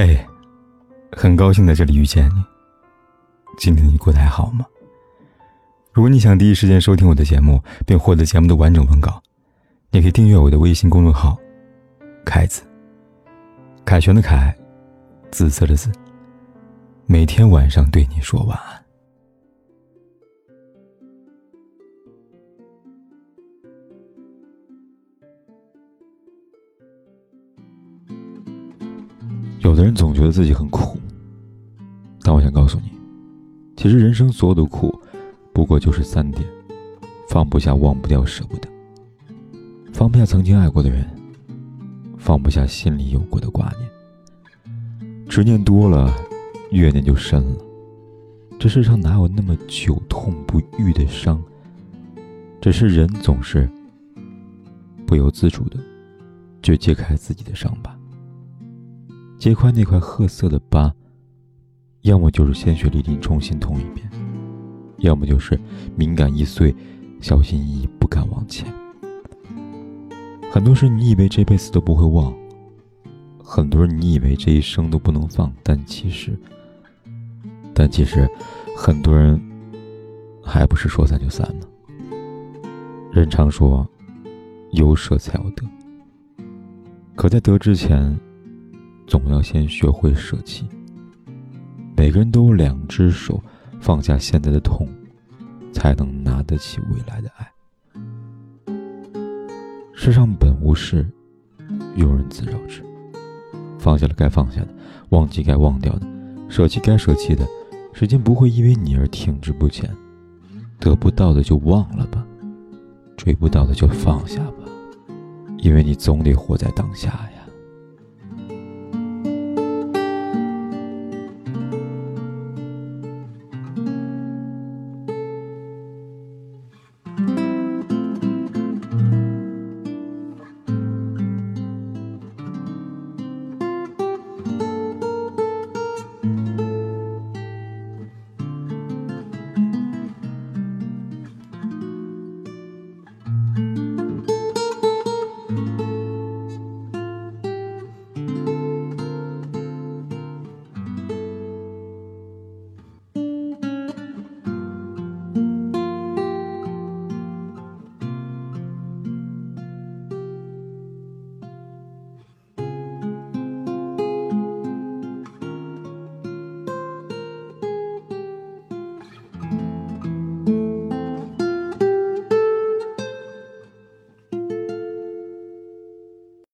嘿，很高兴在这里遇见你。今天你过得还好吗？如果你想第一时间收听我的节目，并获得节目的完整文稿，你可以订阅我的微信公众号“凯子”。凯旋的凯，紫色的紫。每天晚上对你说晚安。有的人总觉得自己很苦，但我想告诉你，其实人生所有的苦，不过就是三点：放不下、忘不掉、舍不得。放不下曾经爱过的人，放不下心里有过的挂念。执念多了，怨念就深了。这世上哪有那么久痛不愈的伤？只是人总是不由自主的，就揭开自己的伤疤。揭开那块褐色的疤，要么就是鲜血淋漓重新痛一遍，要么就是敏感易碎，小心翼翼不敢往前。很多事你以为这辈子都不会忘，很多人你以为这一生都不能放，但其实，但其实，很多人还不是说散就散呢。人常说，有舍才有得，可在得之前。总要先学会舍弃。每个人都有两只手，放下现在的痛，才能拿得起未来的爱。世上本无事，庸人自扰之。放下了该放下的，忘记该忘掉的，舍弃该舍弃的，时间不会因为你而停滞不前。得不到的就忘了吧，追不到的就放下吧，因为你总得活在当下呀。